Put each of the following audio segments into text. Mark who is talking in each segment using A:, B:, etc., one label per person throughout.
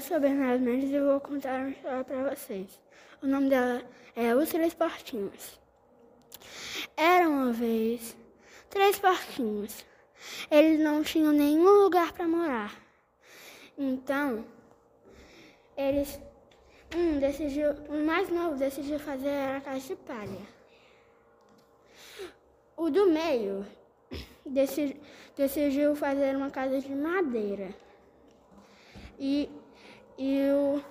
A: sou Bernardo Mendes e eu vou contar uma história para vocês. O nome dela é Os Três Porquinhos. Era uma vez três porquinhos. Eles não tinham nenhum lugar para morar. Então, eles um decidiu, o mais novo decidiu fazer a casa de palha. O do meio decidiu, decidiu fazer uma casa de madeira. E, e, o,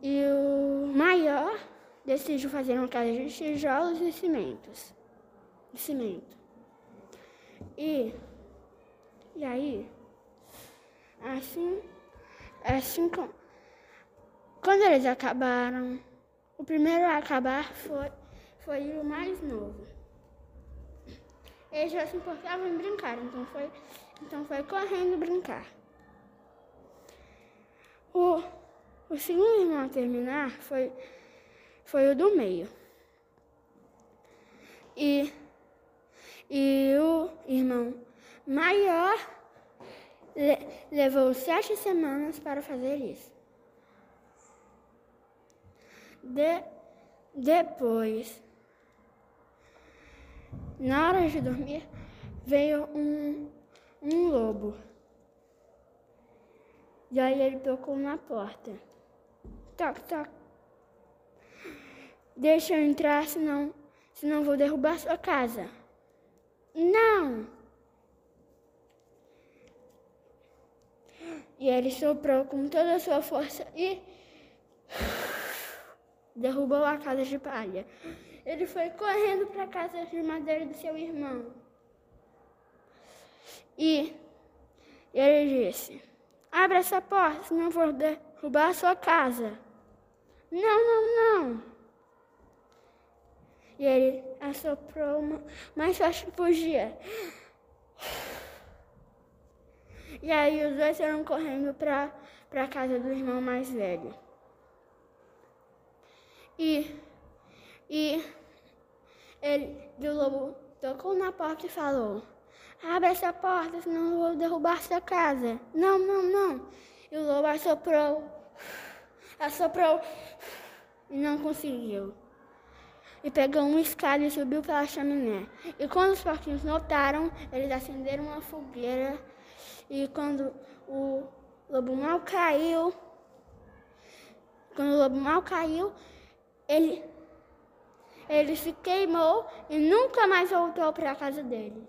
A: e o maior decidiu fazer uma casa de tijolos e cimentos. De cimento. E, e aí, assim, assim como, quando eles acabaram, o primeiro a acabar foi, foi o mais novo. Eles já se importavam em brincar, então foi, então foi correndo brincar. O, o segundo irmão a terminar foi, foi o do meio. E, e o irmão maior le, levou sete semanas para fazer isso. De, depois, na hora de dormir, veio um, um lobo. E aí ele tocou na porta. Toc, toc. Deixa eu entrar, senão, senão vou derrubar sua casa. Não! E ele soprou com toda a sua força e derrubou a casa de palha. Ele foi correndo para a casa de madeira do seu irmão. E ele disse: Abra essa porta, senão vou derrubar a sua casa. Não, não, não. E ele assoprou mais forte que. E aí os dois foram correndo para a casa do irmão mais velho. E, e ele, o lobo tocou na porta e falou: Abre essa porta, senão eu vou derrubar sua casa. Não, não, não. E o lobo assoprou, assoprou e não conseguiu. E pegou um escada e subiu pela chaminé. E quando os porquinhos notaram, eles acenderam uma fogueira. E quando o lobo mal caiu, quando o lobo mal caiu, ele, ele se queimou e nunca mais voltou para a casa dele.